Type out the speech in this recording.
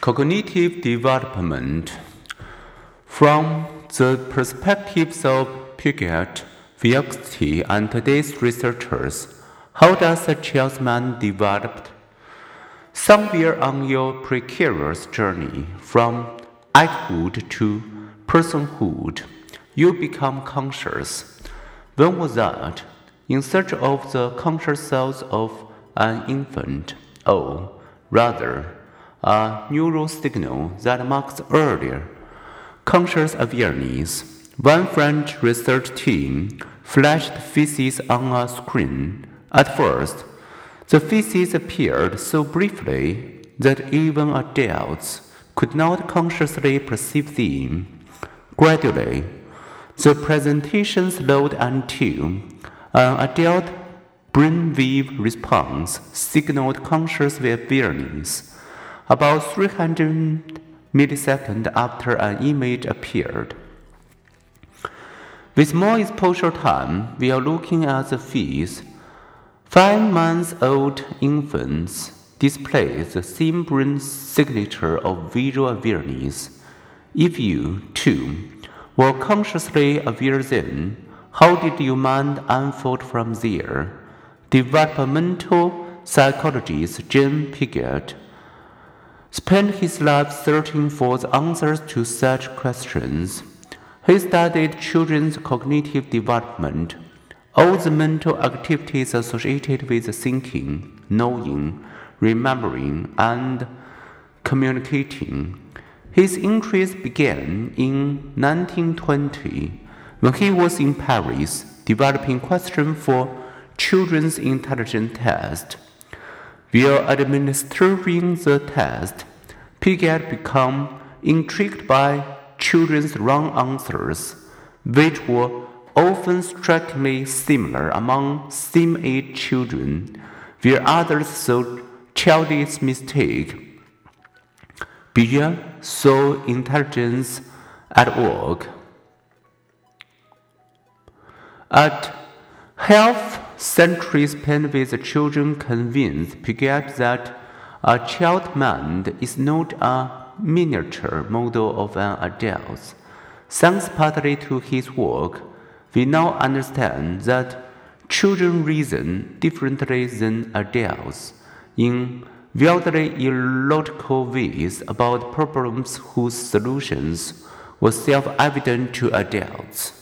Cognitive development. From the perspectives of Piaget, Vygotsky, and today's researchers, how does a child's mind develop? Somewhere on your precarious journey from adulthood to personhood, you become conscious. When was that? In search of the conscious self of an infant, or rather, a neural signal that marks earlier conscious awareness. One French research team flashed feces on a screen. At first, the feces appeared so briefly that even adults could not consciously perceive them. Gradually, the presentation slowed until uh, an adult brainwave response signaled conscious awareness. About 300 milliseconds after an image appeared. With more exposure time, we are looking at the face. Five months old infants display the same brain signature of visual awareness. If you, too, were consciously aware then, how did your mind unfold from there? Developmental psychologist Jean Piaget spent his life searching for the answers to such questions. He studied children's cognitive development, all the mental activities associated with thinking, knowing, remembering, and communicating. His interest began in 1920 when he was in Paris developing questions for children's intelligence test. While administering the test, Piaget became intrigued by children's wrong answers, which were often strikingly similar among same-age children, where others saw childish mistake. Piaget saw intelligence at work. At half century spent with children convinced Piaget that a child mind is not a miniature model of an adult. Thanks partly to his work, we now understand that children reason differently than adults in wildly illogical ways about problems whose solutions were self evident to adults.